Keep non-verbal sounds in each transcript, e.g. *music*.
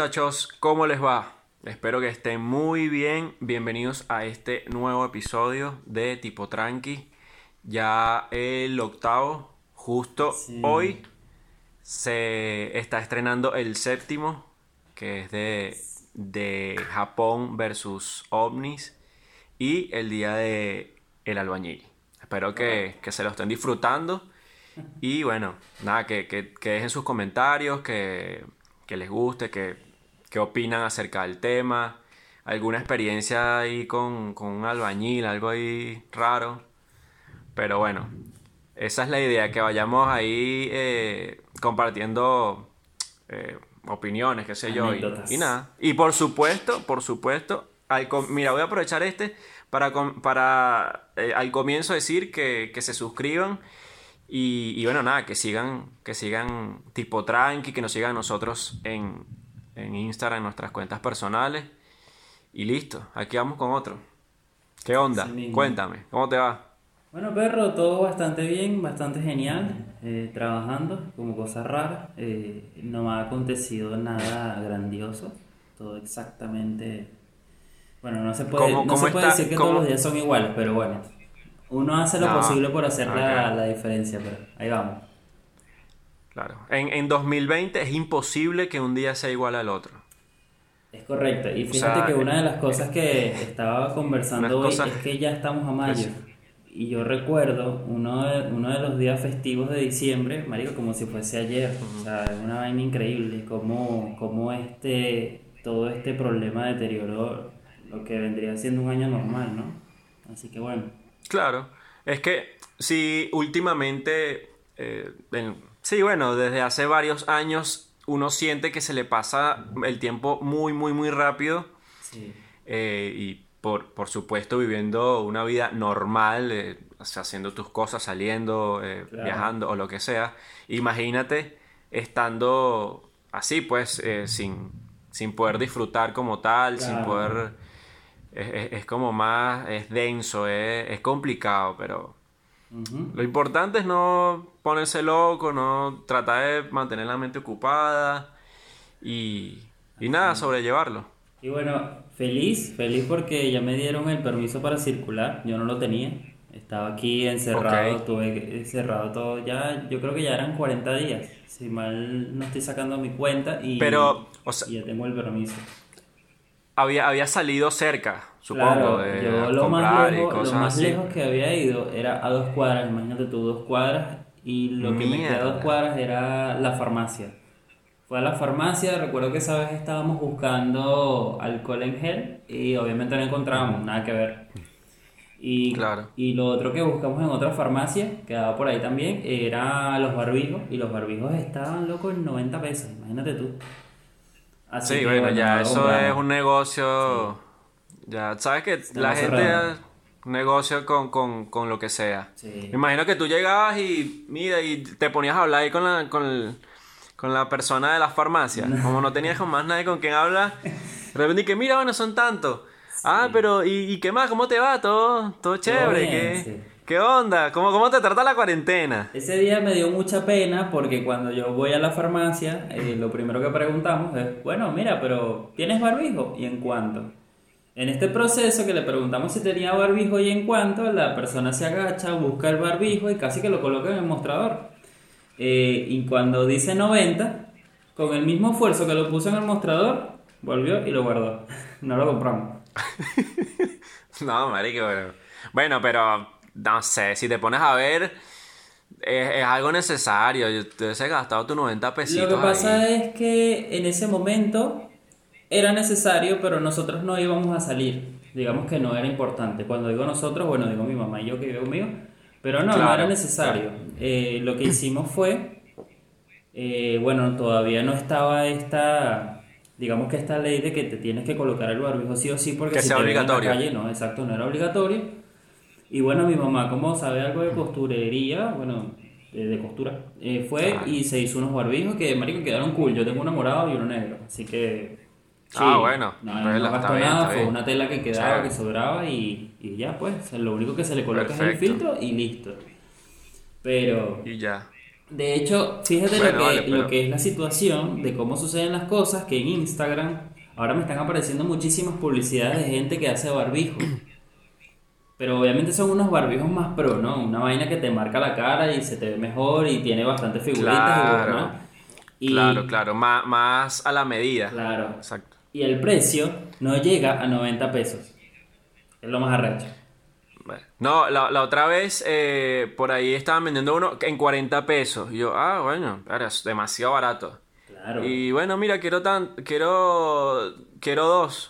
Muchachos, ¿cómo les va? Espero que estén muy bien. Bienvenidos a este nuevo episodio de Tipo Tranqui. Ya el octavo, justo hoy, se está estrenando el séptimo, que es de, de Japón versus ovnis, y el día de El Albañil. Espero que, que se lo estén disfrutando. *laughs* Y bueno, nada, que, que, que dejen sus comentarios, que, que les guste, que, que, opinan acerca del tema, alguna experiencia ahí con, con, un albañil, algo ahí raro. Pero bueno, esa es la idea, que vayamos ahí eh, compartiendo eh, opiniones, qué sé yo. Y, y, nada. Y por supuesto, por supuesto, al, mira, voy a aprovechar este para, para eh, al comienzo decir que, que se suscriban y, bueno, nada, que sigan, que sigan tipo tranqui, que nos sigan nosotros en, en Instagram, en nuestras cuentas personales. Y listo, aquí vamos con otro. ¿Qué onda? Cuéntame, ¿cómo te va? Bueno, perro, todo bastante bien, bastante genial. Eh, trabajando como cosas raras. Eh, no me ha acontecido nada grandioso. Todo exactamente. Bueno, no se puede, no se puede decir que todos los días son iguales, pero bueno, uno hace lo posible por hacer la, diferencia, pero ahí vamos. Claro. En, en 2020 es imposible que un día sea igual al otro. Es correcto. Y fíjate que una de las cosas que estaba conversando hoy es que ya estamos a mayo. Y yo recuerdo uno de, uno de los días festivos de diciembre, marico, como si fuese ayer. O sea, es una vaina increíble. Como, como este, todo este problema deterioró lo que vendría siendo un año normal, ¿no? Así que bueno. Claro, es que si últimamente, eh, sí, bueno, desde hace varios años uno siente que se le pasa el tiempo muy, muy, muy rápido. Sí. Eh, y por, por, supuesto viviendo una vida normal, eh, haciendo tus cosas, saliendo, viajando o lo que sea. Imagínate estando así, pues, sin, sin poder disfrutar como tal, sin poder es, como más, es denso, es, complicado, pero lo importante es no ponerse loco, no tratar de mantener la mente ocupada y, y nada, sobrellevarlo. Y bueno, feliz, feliz porque ya me dieron el permiso para circular, yo no lo tenía. Estaba aquí encerrado, estuve encerrado todo, ya, yo creo que ya eran 40 días, si mal no estoy sacando mi cuenta y, Pero, y ya tengo el permiso había, había salido cerca, supongo, de yo lo más lejos, lo más lejos que había ido era a dos cuadras, imagínate tú, dos cuadras, y lo que me quedaba a dos cuadras era la farmacia. Fue a la farmacia, recuerdo que esa vez estábamos buscando alcohol en gel y obviamente no encontrábamos nada que ver. Y, claro. y lo otro que buscamos en otra farmacia, que daba por ahí también, era los barbijos. Y los barbijos estaban locos en 90 pesos, imagínate tú sí, bueno, ya eso es un negocio. Ya, sabes que la gente negocio con, con, con, lo que sea. Me imagino que tú llegabas y, mira, y te ponías a hablar ahí con la, con, con la persona de la farmacia. Como no tenías con más nadie con quien hablar, de repente que, mira, bueno, son tantos. *laughs* Ah, pero, ¿y, ¿y, qué más? ¿Cómo te va? Todo, todo chévere. ¿Qué? ¿Qué onda? ¿Cómo, ¿Cómo te trata la cuarentena? Ese día me dio mucha pena porque cuando yo voy a la farmacia, eh, lo primero que preguntamos es, bueno, mira, pero ¿tienes barbijo? ¿Y en cuánto? En este proceso que le preguntamos si tenía barbijo y en cuánto, la persona se agacha, busca el barbijo y casi que lo coloca en el mostrador. Eh, y cuando dice 90, con el mismo esfuerzo que lo puso en el mostrador, volvió y lo guardó. *laughs* no lo compramos. *laughs* no, marico, bueno. Bueno, pero no sé, si te pones a ver, es, algo necesario. Te has gastado tu 90 pesitos. Lo que pasa es que en ese momento era necesario, pero nosotros no íbamos a salir. Digamos que no era importante. Cuando digo nosotros, bueno, digo mi mamá y yo que vivo conmigo, pero no, no era necesario. Eh, lo que hicimos fue, eh, bueno, todavía no estaba esta, digamos que esta ley de que te tienes que colocar el barbijo sí o sí porque que si sea obligatorio. calle, no, exacto, no era obligatorio. Y bueno, mi mamá, como sabe algo de costurería, bueno, de, costura, eh, fue y se hizo unos barbijos que, marico, quedaron cool. Yo tengo uno morado y uno negro, así que... ah, bueno. No, no, gastó nada, fue una tela que quedaba, que sobraba y, y, ya, pues, lo único que se le coloca es el filtro y listo. Pero... Y ya. De hecho, fíjate lo, que, lo que es la situación de cómo suceden las cosas, que en Instagram ahora me están apareciendo muchísimas publicidades de gente que hace barbijo. Pero obviamente son unos barbijos más pro, ¿no? Una vaina que te marca la cara y se te ve mejor y tiene bastantes figuritas. Claro, y, claro, claro. Más, más a la medida. Claro. Exacto. Y el precio no llega a 90 pesos. Es lo más arrecho. No, la, otra vez eh, por ahí estaban vendiendo uno en 40 pesos. Y yo, ah, bueno, es demasiado barato. Claro. Y bueno, mira, quiero tan, quiero, quiero dos.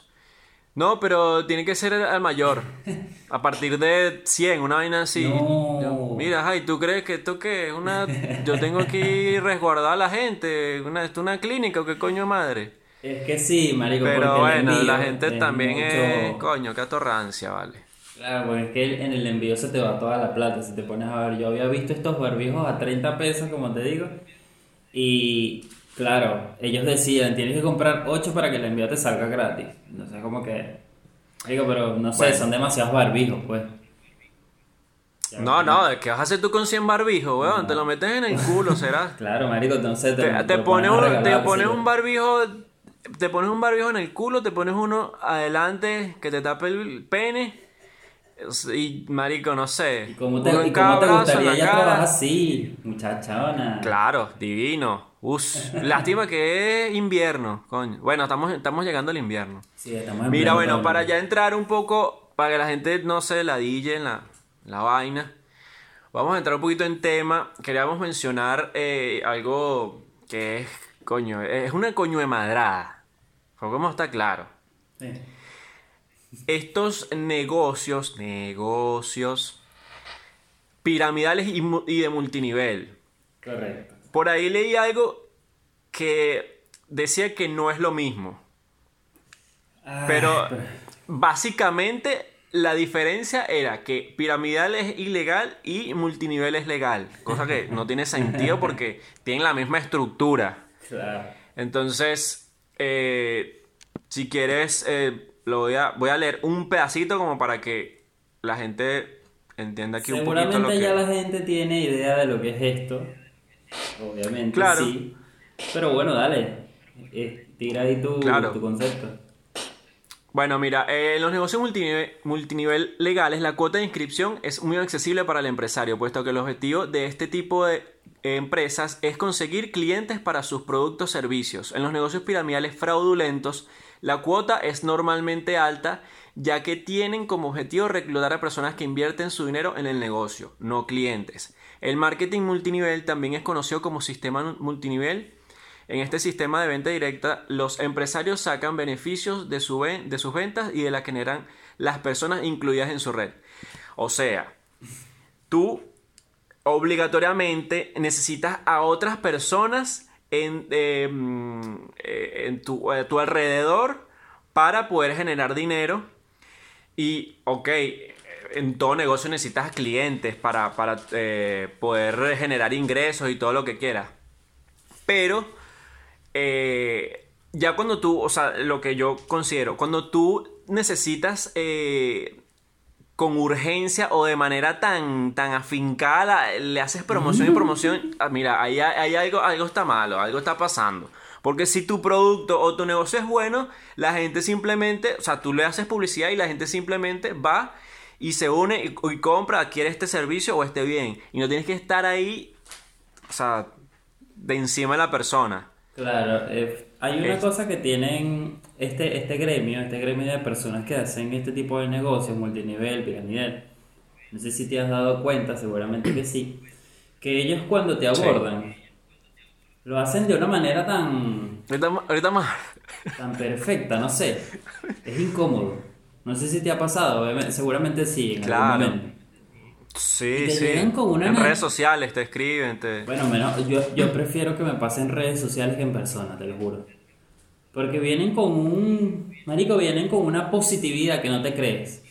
No, pero tiene que ser al mayor. A partir de 100, una vaina así. mira, ay, ¿tú crees que esto qué es una... Yo tengo que resguardar a la gente? Una, ¿Esto es una clínica o qué coño madre? Es que sí, marico. Pero bueno, la gente también es... Coño, qué atorrancia, vale. Claro, porque es que en el envío se te va toda la plata. Si te pones a ver, yo había visto estos barbijos a 30 pesos, como te digo. Y claro, ellos decían, tienes que comprar 8 para que el envío te salga gratis. No sé, como que... Digo, pero no sé, son demasiados barbijos, pues. no, no, ¿qué vas a hacer tú con 100 barbijos, weón? Te lo metes en el culo, será. *laughs* claro, marico, entonces te, te, pones, un, te pones un barbijo te pones un barbijo en el culo, te pones uno adelante que te tape el pene y marico, no sé. ¿Y cómo te, ¿y cómo te gustaría ya trabajar así, muchachona? Claro, divino. Us, lástima que es invierno, coño. Bueno, estamos, estamos llegando al invierno. Sí, estamos en Mira, bueno, para ya entrar un poco, para que la gente no se ladille en la, la vaina, vamos a entrar un poquito en tema. Queríamos mencionar eh, algo que es, coño, es una coño de madrada. ¿Cómo está claro? Sí estos negocios, negocios piramidales y, de multinivel. Correcto. Por ahí leí algo que decía que no es lo mismo. Ah, pero básicamente la diferencia era que piramidal es ilegal y multinivel es legal. Cosa que no tiene sentido *laughs* porque tienen la misma estructura. Claro. Entonces, eh, si quieres eh, lo voy a, voy a leer un pedacito como para que la gente entienda aquí un poquito lo que... ya la gente tiene idea de lo que es esto. Obviamente, claro. sí. Pero bueno, dale. Eh, tira ahí tu, tu concepto. Bueno, mira, eh, en los negocios multinivel, multinivel, legales, la cuota de inscripción es muy accesible para el empresario, puesto que el objetivo de este tipo de empresas es conseguir clientes para sus productos o servicios. En los negocios piramidales fraudulentos, la cuota es normalmente alta ya que tienen como objetivo reclutar a personas que invierten su dinero en el negocio, no clientes. El marketing multinivel también es conocido como sistema multinivel. En este sistema de venta directa, los empresarios sacan beneficios de, de sus ventas y de las que generan las personas incluidas en su red. O sea, tú obligatoriamente necesitas a otras personas en, em, eh, en tu, tu, alrededor para poder generar dinero. Y, ok, en todo negocio necesitas clientes para, eh, poder generar ingresos y todo lo que quieras. Pero, eh, ya cuando tú, o sea, lo que yo considero, cuando tú necesitas con urgencia o de manera tan, tan afincada, le haces promoción y promoción, ah, mira, ahí, algo, algo está malo, algo está pasando. Porque si tu producto o tu negocio es bueno, la gente simplemente, o sea, tú le haces publicidad y la gente simplemente va y se une y, compra, adquiere este servicio o este bien. Y no tienes que estar ahí, o sea, de encima de la persona. Claro, eh, hay una cosa que tienen este, este gremio, este gremio de personas que hacen este tipo de negocios, multinivel, piramidal. No sé si te has dado cuenta, seguramente que sí, que ellos cuando te abordan lo hacen de una manera tan... Ahorita, más. Tan perfecta, no sé. Es incómodo. No sé si te ha pasado, seguramente sí, en claro. algún momento. Sí, sí. en redes sociales te escriben. Te... Bueno, menos, yo, yo prefiero que me pasen en redes sociales que en persona, te lo juro. Porque vienen con un. Marico, vienen con una positividad que no te crees.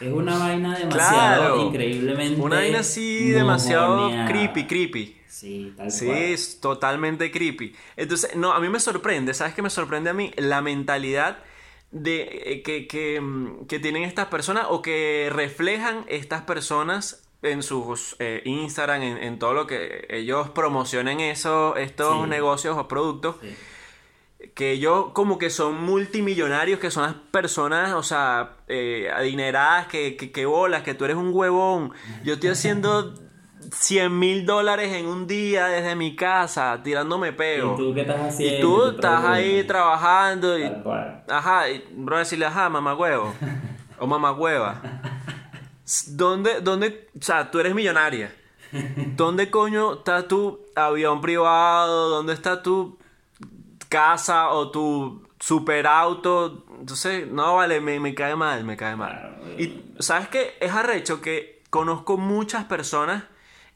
Es una vaina demasiado increíblemente. Una vaina así demasiado creepy, creepy. Sí, tal Sí, es totalmente creepy. Entonces, no, a mí me sorprende, ¿sabes qué me sorprende a mí? La mentalidad de eh, que, que, mm, que tienen estas personas o que reflejan estas personas en sus eh, Instagram, en, todo lo que ellos promocionen eso, estos negocios o productos, que ellos como que son multimillonarios, que son las personas, o sea, eh, adineradas, que, que, que bolas, que tú eres un huevón. Yo estoy haciendo *laughs* 100 mil dólares en un día desde mi casa, tirándome peo. ¿Y tú qué estás haciendo? Y tú estás ahí trabajando y... Ajá, y bro, decirle, ajá, mamá huevo. *laughs* o mamá hueva. ¿Dónde, dónde, o sea, tú eres millonaria. ¿Dónde coño está tu avión privado? ¿Dónde está tu casa o tu superauto? Entonces, no, vale, me, me cae mal, me cae mal. Y, ¿sabes qué? Es arrecho que conozco muchas personas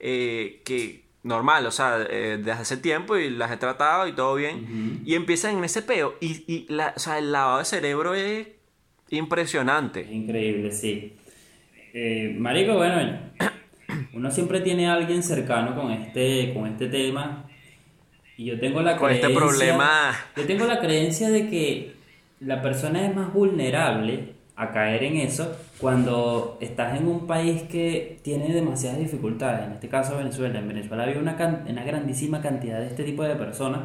eh, que normal, o sea, eh, desde hace tiempo y las he tratado y todo bien, y empiezan en ese peo. Y, y la, o sea, el lavado de cerebro es impresionante. Increíble, sí. Eh, marico, bueno, *coughs* uno siempre tiene a alguien cercano con este, con este tema. Y yo tengo la con este creencia. este problema. Yo tengo la creencia de que la persona es más vulnerable a caer en eso cuando estás en un país que tiene demasiadas dificultades, en este caso Venezuela. En Venezuela había una, una grandísima cantidad de este tipo de personas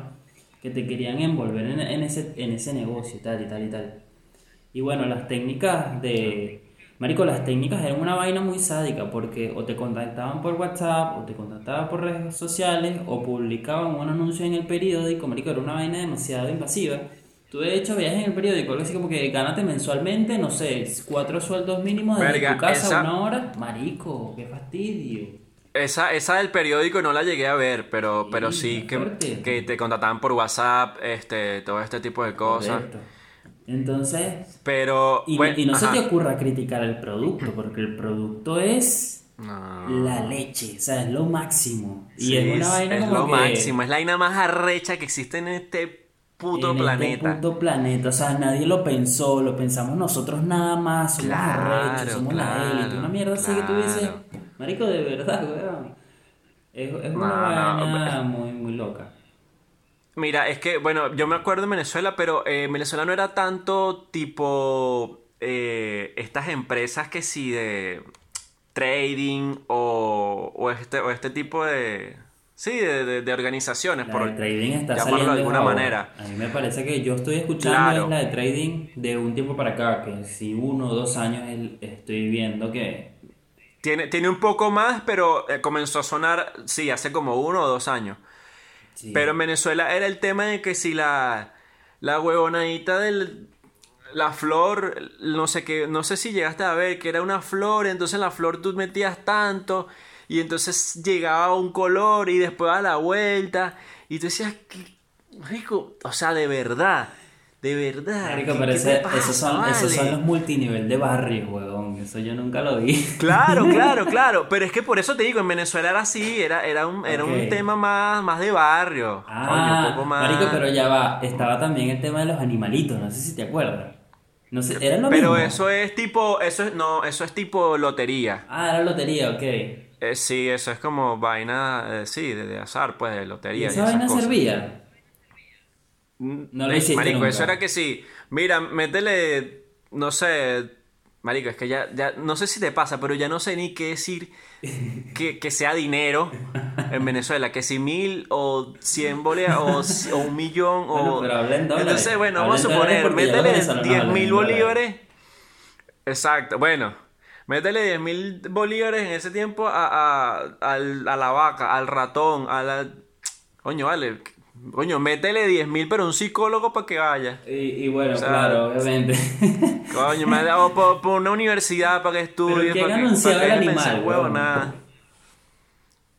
que te querían envolver en, ese, en ese negocio tal y tal y tal. Y bueno, las técnicas de... Marico, las técnicas eran una vaina muy sádica porque o te contactaban por WhatsApp o te contactaban por redes sociales o publicaban un anuncio en el periódico. Marico, era una vaina demasiado invasiva Tú de hecho viajes en el periódico, algo así como que gánate mensualmente, no sé, cuatro sueldos mínimos desde tu casa una hora. Marico, qué fastidio. Esa, esa del periódico no la llegué a ver, pero sí, pero sí que, que, te contrataban por WhatsApp, este, todo este tipo de cosas. Entonces. Pero. Y, no se te ocurra criticar el producto, porque el producto es. La leche, o sea, es lo máximo. Y es una vaina es lo máximo, es la vaina más arrecha que existe en este puto en planeta. Este puto planeta, o sea, nadie lo pensó, lo pensamos nosotros nada más, somos arrechos, somos la élite, una mierda así que tú dices, marico, de verdad, weón. Es, es una muy, muy loca. Mira, es que, bueno, yo me acuerdo en Venezuela, pero eh, Venezuela no era tanto tipo eh, estas empresas que sí de trading o, o, este, o este tipo de Sí, de, de, organizaciones, por trading está llamarlo de alguna manera. A mí me parece que yo estoy escuchando la de trading de un tiempo para acá, que si uno o dos años estoy viendo que... Tiene, tiene un poco más, pero eh, comenzó a sonar, sí, hace como uno o dos años. Pero en Venezuela era el tema de que si la, la huevonadita del... La flor, no sé qué, no sé si llegaste a ver que era una flor, entonces en la flor tú metías tanto y entonces llegaba un color y después a la vuelta y tú decías, rico, o sea, de verdad, de verdad. Rico, pero esos, son, los multinivel de barrio, huevón, eso yo nunca lo vi. *laughs* Claro, claro, claro, pero es que por eso te digo, en Venezuela era así, era, era, un, era un tema más, más de barrio. Ah, un poco más... Marico, pero ya va, estaba también el tema de los animalitos, no sé si te acuerdas. No sé, ¿era lo Pero eso es tipo, eso es, no, eso es tipo lotería. Ah, era lotería, ok. Eh, sí, eso es como vaina, eh, sí, de, azar, pues, de lotería. ¿Y esa vaina servía? Mm, no lo hiciste Marico, eso era que sí. Mira, métele, no sé, Marico, es que ya, ya, no sé si te pasa, pero ya no sé ni qué decir *laughs* que, que sea dinero en Venezuela, que si mil o cien bolívares o, un millón o... pero Entonces, bueno, vamos a suponer, métele diez mil bolívares. Exacto, bueno, Métele 10 mil bolívares en ese tiempo a, a, la vaca, al ratón, a la... Coño, vale. Coño, métele 10 mil, pero un psicólogo para que vaya. Y, bueno, claro, obviamente. *laughs* Coño, me ha dado por, una universidad para que estudie. ¿Quién para anunciaba el animal? Huevo, nada.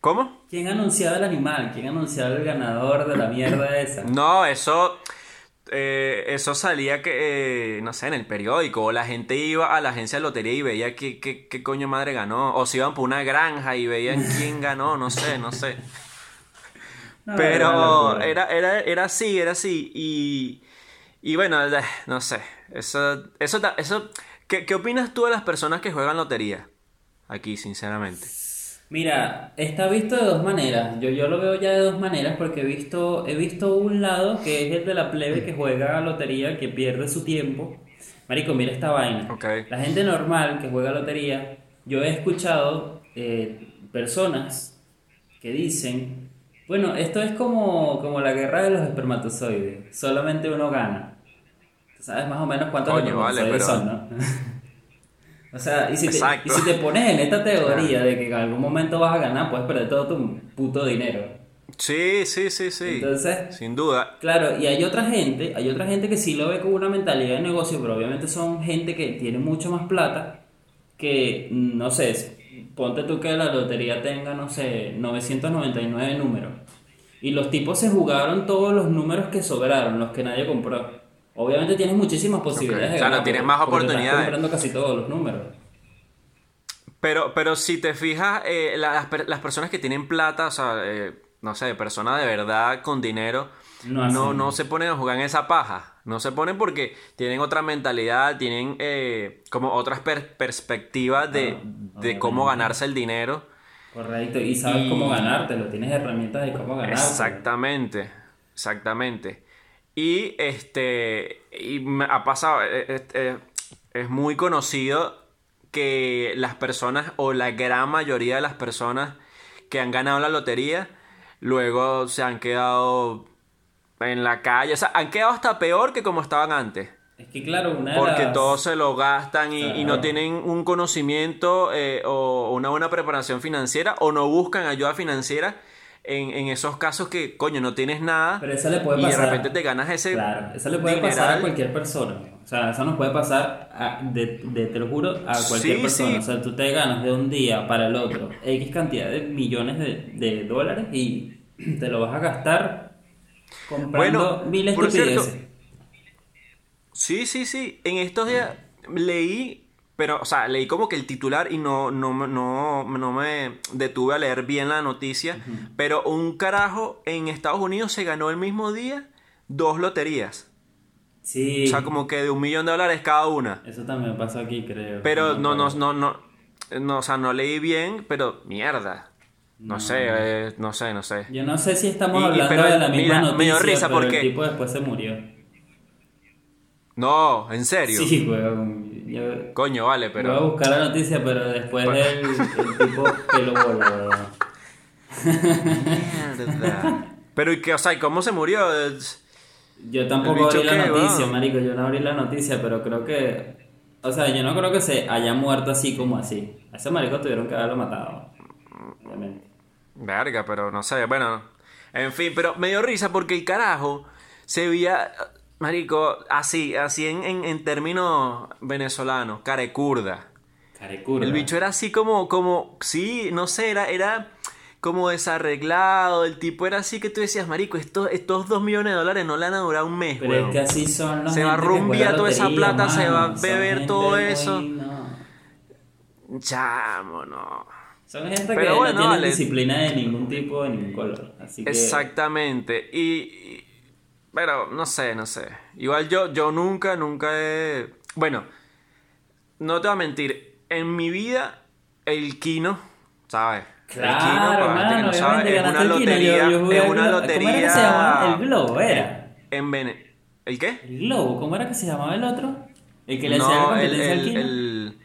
¿Cómo? ¿Quién anunciaba el animal? ¿Quién anunciaba el ganador de la mierda esa? No, eso eh, eso salía que, eh, no sé, en el periódico, o la gente iba a la agencia de lotería y veía qué, qué, coño madre ganó, o se iban por una granja y veían *laughs* quién ganó, no sé, no sé. Pero era, era, era así, era así, y, y bueno, eh, no sé, eso, eso, eso ¿qué, ¿qué opinas tú de las personas que juegan lotería? Aquí, sinceramente. Mira, está visto de dos maneras. Yo, yo lo veo ya de dos maneras porque he visto, he visto un lado que es el de la plebe que juega a lotería, que pierde su tiempo. Marico, mira esta vaina. La gente normal que juega a lotería, yo he escuchado eh, personas que dicen, bueno, esto es como, como la guerra de los espermatozoides, solamente uno gana. ¿Sabes más o menos cuántos espermatozoides son, no? *laughs* o sea, y si, te, y si te pones en esta teoría de que en algún momento vas a ganar, puedes perder todo tu puto dinero. Sí, sí, sí, sí. Entonces, sin duda. Claro, y hay otra gente, hay otra gente que sí lo ve con una mentalidad de negocio, pero obviamente son gente que tiene mucho más plata que, no sé, ponte tú que la lotería tenga, no sé, 999 números. Y los tipos se jugaron todos los números que sobraron, los que nadie compró. Obviamente tienes muchísimas posibilidades de ganar. Claro, tienes más oportunidades. Estás comprando casi todos los números. Pero, pero si te fijas, eh, las, las, personas que tienen plata, o sea, eh, no sé, personas de verdad con dinero, no, no, se ponen a jugar en esa paja. No se ponen porque tienen otra mentalidad, tienen eh, como otras perspectivas de, de cómo ganarse el dinero. Correcto, y sabes cómo ganártelo, tienes herramientas de cómo ganártelo. Exactamente, exactamente. Y este, y me ha pasado, eh, eh, es muy conocido que las personas, o la gran mayoría de las personas que han ganado la lotería, luego se han quedado en la calle. O sea, han quedado hasta peor que como estaban antes. Es que claro, una Porque todos se lo gastan y, no tienen un conocimiento eh, o una buena preparación financiera o no buscan ayuda financiera en, en, esos casos que, coño, no tienes nada Pero eso le puede y de repente te ganas ese Claro, eso le puede pasar a cualquier persona. O sea, eso nos puede pasar, a, de, de, te lo juro, a cualquier persona. O sea, tú te ganas de un día para el otro X cantidad de millones de, de dólares y *clears throat* te lo vas a gastar comprando bueno, mil estupideces. sí, sí, sí. En estos días leí, pero, o sea, leí como que el titular y no, no, no, no me detuve a leer bien la noticia. Pero un carajo en Estados Unidos se ganó el mismo día dos loterías. Sí. O sea, como que de un millón de dólares cada una. Eso también pasó aquí, creo. Pero no, no, no, no, no, o sea, no leí bien, pero mierda. No, sé, eh, no sé, no sé. Yo no sé si estamos hablando de la misma noticia, me dio risa pero porque... el tipo después se murió. No, ¿en serio? Sí, weón. Coño, vale, pero... Voy a buscar la noticia, pero después del el tipo que lo voló, Mierda. Pero, ¿y qué? O sea, ¿cómo se murió? Yo tampoco abrí la noticia, marico. Yo no abrí la noticia, pero creo que... O sea, yo no creo que se haya muerto así como así. A ese marico tuvieron que haberlo matado. Obviamente. Verga, pero no sé, bueno. En fin, pero me dio risa porque el carajo se veía, marico, así, así en, en, términos venezolanos, carecurda. Carecurda. El bicho era así como, como, sí, no sé, era, era como desarreglado, el tipo era así que tú decías, marico, estos, estos dos millones de dólares no le van a durar un mes, Pero es que así son Se va a rumbiar toda esa plata, se va a beber todo eso. Chamo, no. Son gente que no tiene disciplina de ningún tipo, de ningún color. Así Exactamente. Y, Pero no sé, no sé. Igual yo, yo nunca, nunca he. Bueno, no te voy a mentir. En mi vida, el Kino, ¿sabes? Claro, el Kino, para gente que no sabe, es una lotería. es una lotería. ¿Cómo era que se llamaba? El Globo, era. En Vene... ¿El qué? El Globo, ¿cómo era que se llamaba el otro? El que le hacía competencia el, al Kino. El,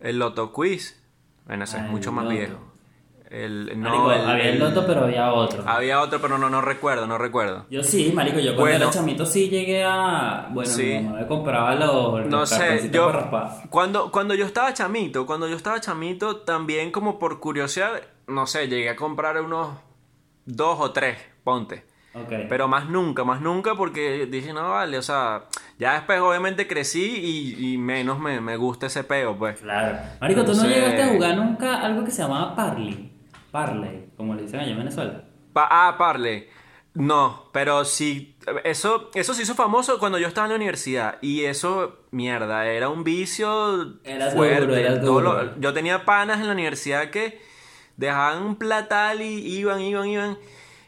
el Loto Quiz. Bueno, ese es mucho más viejo. El, no, había el Loto, pero había otro. Había otro, pero no, no recuerdo, no recuerdo. Yo sí, marico, yo cuando era chamito sí llegué a... Bueno, sí. mamá compraba los... No sé, yo... Cuando, cuando yo estaba chamito, cuando yo estaba chamito, también como por curiosidad, no sé, llegué a comprar unos dos o tres, ponte. Pero más nunca, más nunca porque dije, no, vale, o sea, ya después obviamente crecí y, menos me, gusta ese peo, pues. Claro. Marico, ¿tú no llegaste a jugar nunca algo que se llamaba Parley? Parley, como le dicen allá en Venezuela. ah, Parley. No, pero sí, eso, eso se hizo famoso cuando yo estaba en la universidad y eso, mierda, era un vicio era fuerte. era yo tenía panas en la universidad que dejaban un platal y iban, iban, iban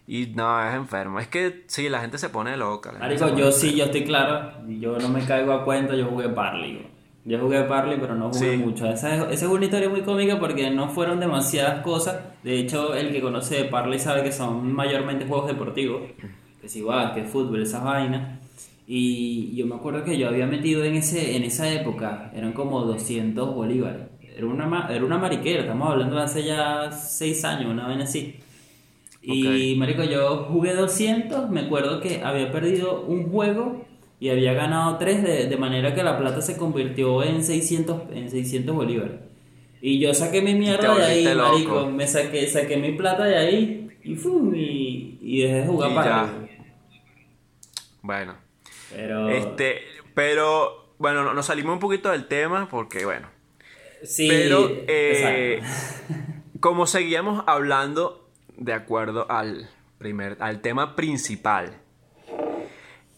y no, es enfermo. Es que sí, la gente se pone loca. Marico, yo sí, yo estoy claro. Yo no me caigo a cuenta, yo jugué Parley. Yo jugué Parley, pero no jugué mucho. Esa, es una historia muy cómica porque no fueron demasiadas cosas. De hecho, el que conoce de Parley sabe que son mayormente juegos deportivos. Que es igual, que fútbol, esas vainas. Y yo me acuerdo que yo había metido en, ese, en esa época, eran como 200 bolívares. era una, era una mariquera, estamos hablando de hace ya seis años, una vez así. Y marico, yo jugué 200, me acuerdo que había perdido un juego y había ganado 3 de, manera que la plata se convirtió en 600, en 600 bolívares. Y yo saqué mi mierda de ahí, marico, me saqué, saqué mi plata de ahí y fum, y, y dejé de jugar para Bueno. Pero... Este, pero, bueno, nos salimos un poquito del tema porque, bueno. Sí, pero, eh, como seguíamos hablando de acuerdo al, primer, al tema principal,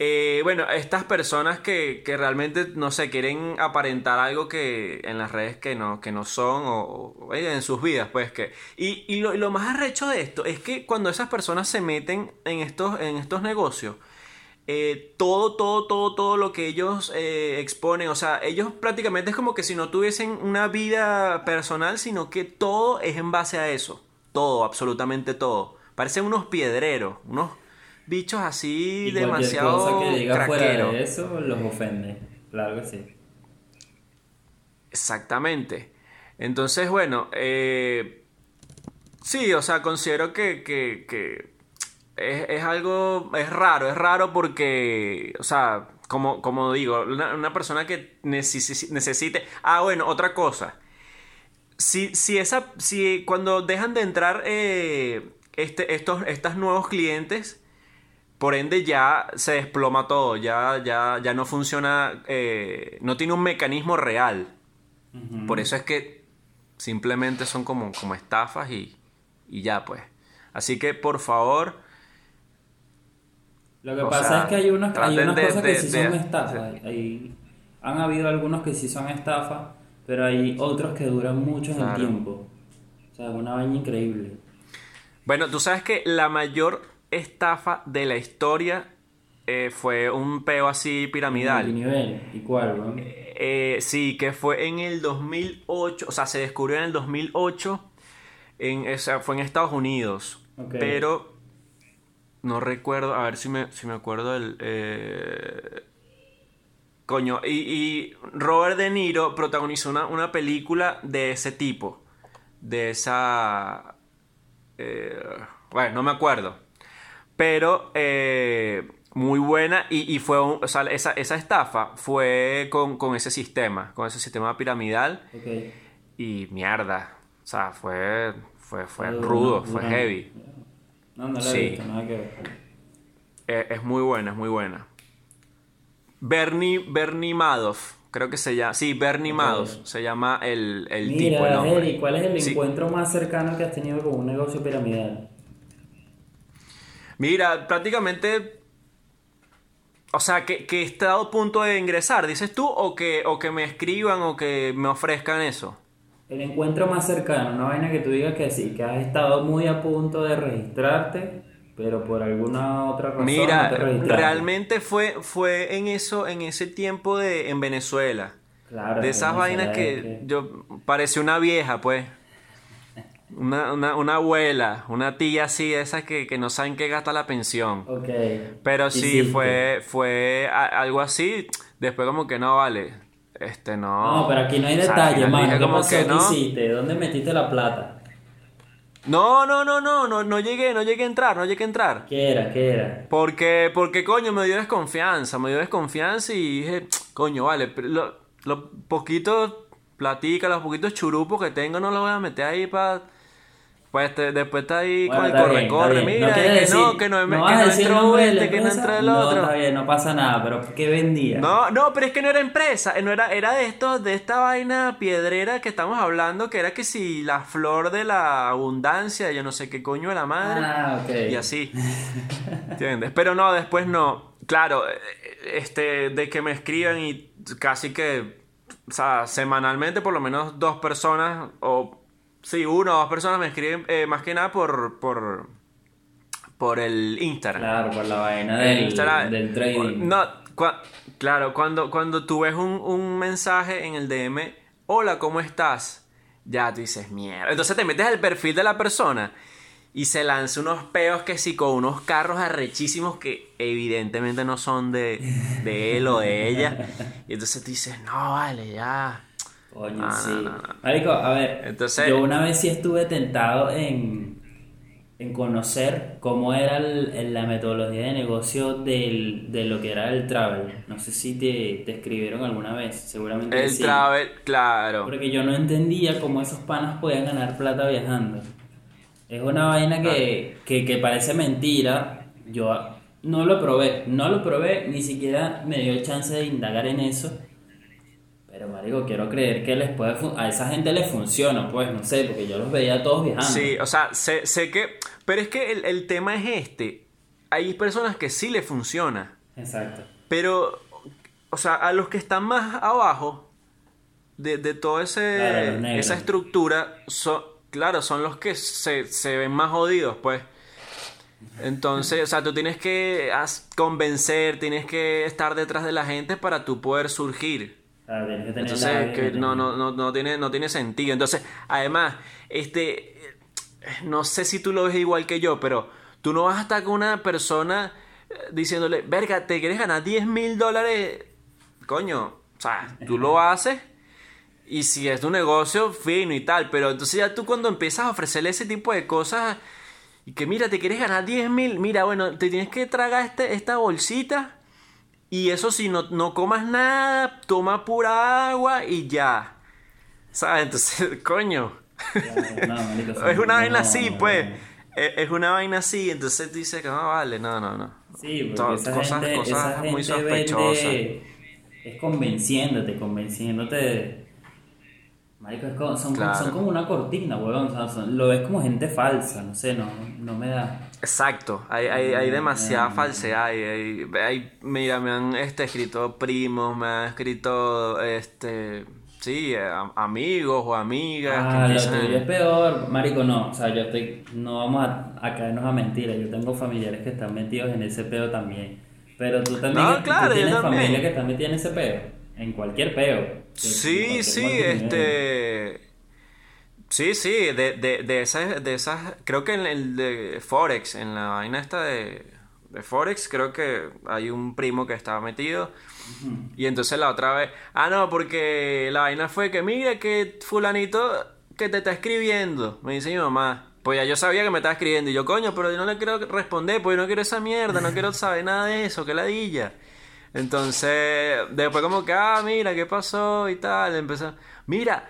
eh, bueno, estas personas que, realmente, no sé, quieren aparentar algo que en las redes que no, que no son o, en sus vidas, pues que... Y, y, lo, más arrecho de esto es que cuando esas personas se meten en estos, en estos negocios, eh, todo, todo, todo, todo lo que ellos eh, exponen, o sea, ellos prácticamente es como que si no tuviesen una vida personal, sino que todo es en base a eso. Todo, absolutamente todo. Parecen unos piedreros, unos bichos así demasiado cosa que diga fuera de eso los ofende. Claro que sí. Exactamente. Entonces, bueno, eh, sí, o sea, considero que, que, es, algo, es raro, es raro porque, o sea, como, como digo, una, persona que necesite... Ah, bueno, otra cosa. Si, si, esa, si cuando dejan de entrar eh, este, estos, estos nuevos clientes, por ende ya se desploma todo, ya, ya, ya no funciona, eh, no tiene un mecanismo real. Por eso es que simplemente son como, como estafas y, ya pues. Así que por favor... Lo que pasa es que hay, unas, hay unas cosas que sí son estafas. han habido algunos que sí son estafas, pero hay otros que duran mucho en el tiempo. O sea, es una vaina increíble. Bueno, tú sabes que la mayor estafa de la historia eh, fue un peo así piramidal. ¿Y nivel? ¿Y cuál, eh, sí, que fue en el 2008, o sea, se descubrió en el 2008, en, o fue en Estados Unidos, pero no recuerdo, a ver si me, si me acuerdo el... Eh, coño, y, Robert De Niro protagonizó una, una película de ese tipo, de esa... bueno, no me acuerdo pero eh, muy buena y, fue, o sea, esa, estafa fue con, ese sistema, con ese sistema piramidal y mierda, o sea, fue, fue, fue rudo, fue heavy. No, no la sí. nada que ver. Eh, es muy buena, es muy buena. Bernie, Bernie Madoff, creo que se llama, sí, Bernie Madoff, se llama el, el tipo, el ¿cuál es el encuentro más cercano que has tenido con un negocio piramidal? Mira, prácticamente. O sea, que, que he estado a punto de ingresar, dices tú, o que, o que me escriban o que me ofrezcan eso. El encuentro más cercano, una vaina que tú digas que sí, que has estado muy a punto de registrarte, pero por alguna otra razón. Mira, realmente fue, fue en eso, en ese tiempo de en Venezuela. Claro, de esas vainas que, yo parecía una vieja, pues. Una, una, una, abuela, una tía así, esas que, que, no saben qué gasta la pensión. Ok. Pero sí, fue, fue algo así. Después como que no vale. Este no. No, pero aquí no hay detalle, mano. ¿Qué pasó? Que no. hiciste? ¿Dónde metiste la plata? No, no, no, no, no, no llegué, no llegué a entrar, no llegué a entrar. ¿Qué era? ¿Qué era? Porque, porque coño, me dio desconfianza, me dio desconfianza y dije, coño, vale, los lo poquitos platica, los poquitos churupos que tengo no los voy a meter ahí para pues después está ahí con el corre-corre, mira, no que, no, que no, no, que no entró este, que no entró el otro. No, está no pasa nada, pero ¿qué vendía? No, no, pero es que no era empresa, no era, era de esto, de esta vaina piedrera que estamos hablando, que era que si la flor de la abundancia, yo no sé qué coño de la madre. Ah, ok. Y así. *laughs* ¿Entiendes? Pero no, después no. Claro, este, de que me escriban y casi que, o sea, semanalmente por lo menos dos personas o Sí, una o dos personas me escriben eh, más que nada por, por, por el Instagram. Claro, por la vaina del, del trading. No, claro, cuando, cuando tú ves un, un, mensaje en el DM, hola, ¿cómo estás? Ya tú dices, mierda. Entonces te metes al perfil de la persona y se lanza unos peos que sí, con unos carros arrechísimos que evidentemente no son de, de él o de ella. *laughs* Y entonces tú dices, no, vale, ya Coño, sí. Marico, a ver, Entonces, yo una vez sí estuve tentado en, en conocer cómo era la metodología de negocio del, de lo que era el travel. No sé si te, te escribieron alguna vez, seguramente. El travel, claro. Porque yo no entendía cómo esos panas podían ganar plata viajando. Es una vaina que, que, que parece mentira. Yo no lo probé, no lo probé, ni siquiera me dio chance de indagar en eso pero, marico, quiero creer que les puede a esa gente les funciona, pues, no sé, porque yo los veía todos viajando. Sí, o sea, sé, sé que... Pero es que el, el, tema es este. Hay personas que sí les funciona. Exacto. Pero, o sea, a los que están más abajo de, de toda esa estructura, son, claro, son los que se, se ven más jodidos, pues. Entonces, o sea, tú tienes que convencer, tienes que estar detrás de la gente para tú poder surgir. Entonces, que no, no, no, no, tiene, no tiene sentido. Entonces, además, este, no sé si tú lo ves igual que yo, pero tú no vas a estar con una persona eh, diciéndole, verga, ¿te quieres ganar 10 mil dólares? Coño, o sea, tú lo haces y si es tu negocio, fino y tal, pero entonces ya tú cuando empiezas a ofrecerle ese tipo de cosas y que mira, te quieres ganar 10 mil, mira, bueno, te tienes que tragar este, esta bolsita y eso si no, no comas nada, toma pura agua y ya. ¿Sabes? Entonces, *laughs* coño. *laughs* es una vaina así, pues. Es, una vaina así, entonces dice que no vale, no, no, no. Sí, porque esa cosas, gente, cosas muy sospechosas. es convenciéndote, convenciéndote. Marico, es como, son, son, como una cortina, weón. lo ves como gente falsa, no sé, no, no me da. Exacto, hay, hay, hay demasiada falsedad. Hay, hay, mira, me han este, escrito primos, me han escrito este sí, amigos o amigas. Ah, lo es peor, marico, no. O sea, yo estoy, no vamos a, a caernos a mentiras. Yo tengo familiares que están metidos en ese peo también. Pero tú también no, claro, tienes familia que está metida en ese peo. En cualquier peo. Sí, sí, este... Sí, sí, de, de, de, esas, de esas, creo que en el de Forex, en la vaina esta de, de Forex, creo que hay un primo que estaba metido. Y entonces la otra vez, ah, no, porque la vaina fue que, mire, que fulanito que te está escribiendo, me dice mi mamá. Pues ya yo sabía que me estaba escribiendo. Y yo, coño, pero yo no le quiero responder, pues yo no quiero esa mierda, no quiero saber nada de eso, que ladilla. Entonces, después como que, ah, mira, ¿qué pasó? Y tal, empezó, mira,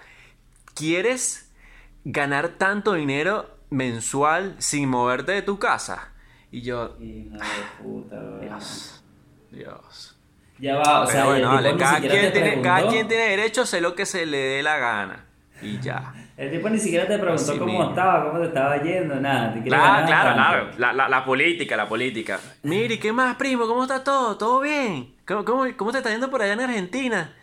¿quieres ganar tanto dinero mensual sin moverte de tu casa. Y yo. Dios. Dios. Ya va, o sea, bueno, cada, quien tiene, cada quien tiene derecho a hacer lo que se le dé la gana. Y ya. El tipo ni siquiera te preguntó cómo estaba, cómo te estaba yendo, nada. claro, claro, claro. La, la, la, política, la política. Mire, ¿qué más, primo? ¿Cómo está todo? ¿Todo bien? ¿Cómo, cómo, cómo te está yendo por allá en Argentina?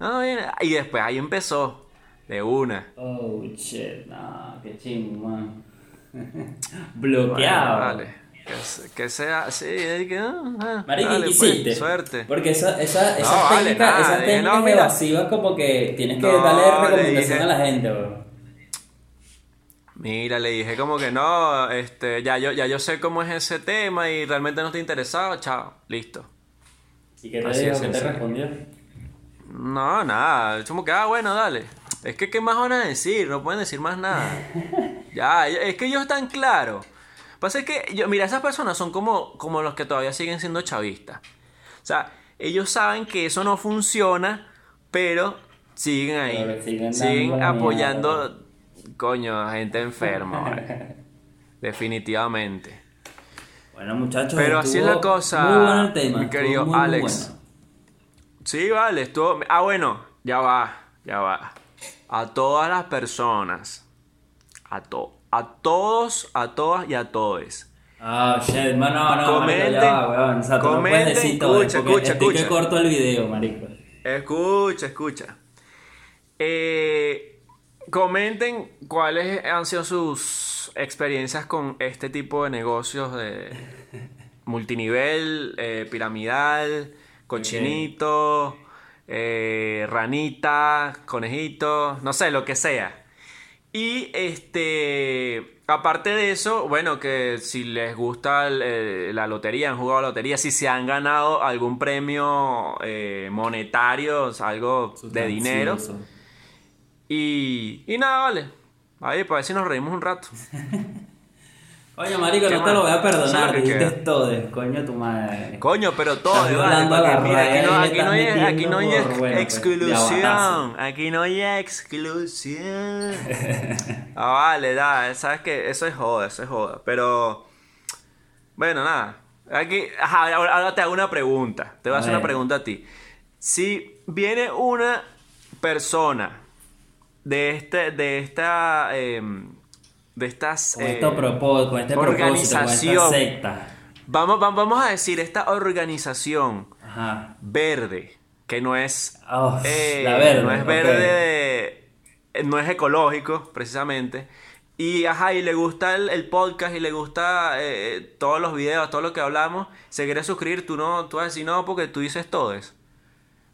No, bien. Y después ahí empezó. De una. Oh, shit, no, qué chingo, man. *laughs* Bloqueado. vale. Que, sea, sí, que no. Ah, Marico, ¿qué pues, suerte. Porque esa, esa, esa no, técnica, vale, esa técnica no, como que tienes que darle recomendación a la gente, bro. Mira, le dije como que no, este, ya yo, ya yo sé cómo es ese tema y realmente no estoy interesado, chao, listo. ¿Y qué te dijo? ¿Qué te respondió? No, nada, como que, ah, bueno, dale. Es que, ¿qué más van a decir? No pueden decir más nada. *laughs* Ya, es que ellos están claros. Pasa es que, yo, mira, esas personas son como, como los que todavía siguen siendo chavistas. O sea, ellos saben que eso no funciona, pero siguen ahí. siguen, apoyando, coño, a gente enferma. *laughs* Definitivamente. Bueno, muchachos. Pero así es la cosa, muy bueno el tema, mi querido Alex. Sí, vale, estuvo. Ah, bueno, ya va, ya va a todas las personas, a, to a todos, a todas y a todos. Ah, shit, no, no, comenten, ya, weón. O sea, comenten, no decir todo, escucha, escucha, escucha. corto el video, marico. Escucha, escucha. Eh, comenten cuáles han sido sus experiencias con este tipo de negocios de *laughs* multinivel, eh, piramidal, cochinito eh, ranita, conejito, no sé, lo que sea. Y este, aparte de eso, bueno, que si les gusta eh, la lotería, han jugado lotería, si se han ganado algún premio eh, monetario, algo de dinero. Y, y nada, vale. Ahí, para ver si nos reímos un rato. *laughs* Oye, marico, no te lo voy a perdonar, dijiste todo, coño tu madre. Coño, pero todo, vale, aquí no, hay, aquí no hay exclusión, aquí no hay exclusión. ah, vale, da, sabes que eso es joda, eso es joda, pero bueno, nada. Aquí, ahora te hago una pregunta, te voy a, hacer una pregunta a ti. Si viene una persona de este, de esta eh, de estas con eh, con este organización, secta. Vamos, vamos a decir, esta organización verde, que no es, oh, eh, verde, no es verde, no es ecológico, precisamente. Y, ajá, y le gusta el, podcast y le gusta eh, todos los videos, todo lo que hablamos, se quiere suscribir, tú no, tú vas a decir no porque tú dices todo eso.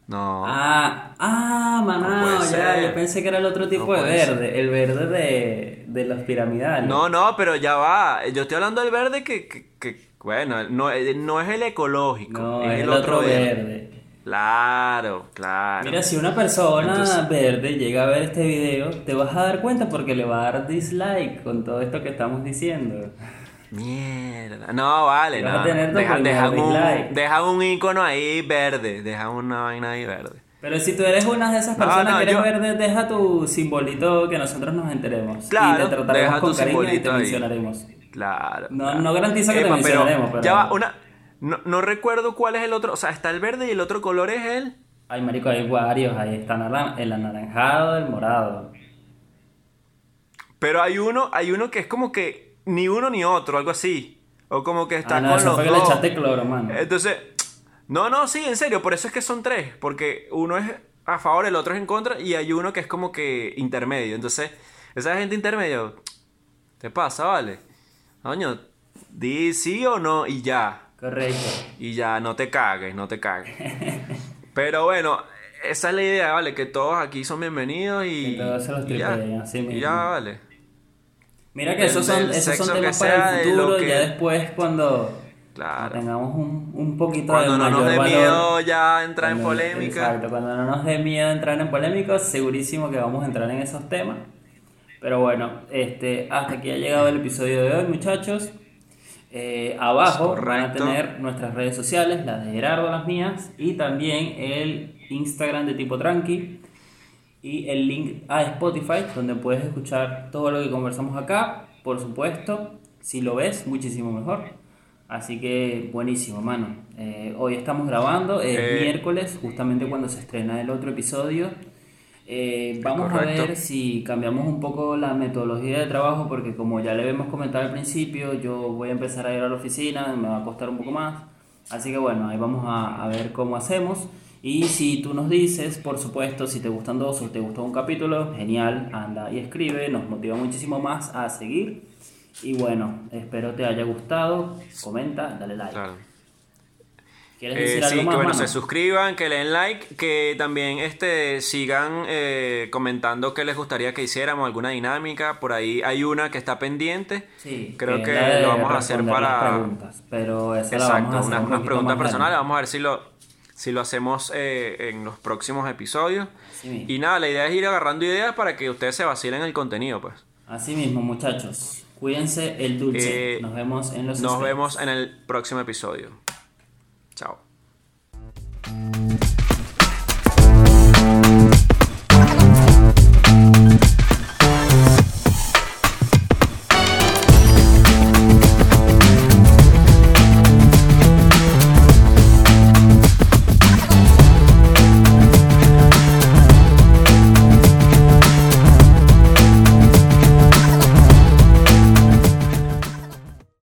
No. Ah, ah, maná, ya, yo pensé que era el otro tipo de verde, el verde de, de los piramidales. No, no, pero ya va, yo estoy hablando del verde que, que, bueno, no, no, es el ecológico, es, el, otro, verde. Claro, claro. Mira, si una persona verde llega a ver este video, te vas a dar cuenta porque le va a dar dislike con todo esto que estamos diciendo. Mierda. No, vale, no. Deja, un, un icono ahí verde. Deja una vaina ahí verde. Pero si tú eres una de esas personas que eres verde, deja tu simbolito que nosotros nos enteremos. Claro, y te trataremos con cariño y te mencionaremos. Claro. No, no garantiza que te mencionaremos, pero, Ya va, una. No, no, recuerdo cuál es el otro. O sea, está el verde y el otro color es el. Ay, marico, hay varios. Ahí está el anaranjado, el morado. Pero hay uno, hay uno que es como que ni uno ni otro, algo así. O como que está ah, con los dos. echaste cloro, mano. Entonces, no, no, sí, en serio, por eso es que son tres, porque uno es a favor, el otro es en contra y hay uno que es como que intermedio. Entonces, esa gente intermedio, te pasa, ¿vale? Coño, di sí o no y ya. Correcto. Y ya, no te cagues, no te cagues. *laughs* Pero bueno, esa es la idea, ¿vale? Que todos aquí son bienvenidos y. todos se los y ya, así mismo. Y ya, vale. Mira que esos son, esos son temas para el futuro, ya después cuando, tengamos un, un poquito cuando de no nos dé miedo ya entrar en polémica. Exacto, cuando no nos dé miedo entrar en polémica, segurísimo que vamos a entrar en esos temas. Pero bueno, este, hasta aquí ha llegado el episodio de hoy, muchachos. Eh, abajo van a tener nuestras redes sociales, las de Gerardo, las mías, y también el Instagram de Tipo Tranqui y el link a Spotify, donde puedes escuchar todo lo que conversamos acá. Por supuesto, si lo ves, muchísimo mejor. Así que buenísimo, mano. Eh, hoy estamos grabando, es eh, miércoles, justamente cuando se estrena el otro episodio. Eh, vamos a ver si cambiamos un poco la metodología de trabajo, porque como ya le habíamos comentado al principio, yo voy a empezar a ir a la oficina, me va a costar un poco más. Así que bueno, ahí vamos a, a ver cómo hacemos. Y si tú nos dices, por supuesto, si te gustan dos o te gustó un capítulo, genial, anda y escribe, nos motiva muchísimo más a seguir. Y bueno, espero te haya gustado, comenta, dale like. ¿Quieres decir eh, algo sí, que bueno, se suscriban, que le den like, que también este, sigan eh, comentando qué les gustaría que hiciéramos, alguna dinámica. Por ahí hay una que está pendiente. Sí, creo que, lo vamos a hacer para. Preguntas, pero Exacto, la vamos a hacer unas, unas preguntas personales. Vamos a ver si lo si lo hacemos eh, en los próximos episodios. y nada, la idea es ir agarrando ideas para que ustedes se vacilen el contenido, pues. Así mismo, muchachos. Cuídense el dulce. Eh, nos vemos en los Nos vemos en el próximo episodio. Chao.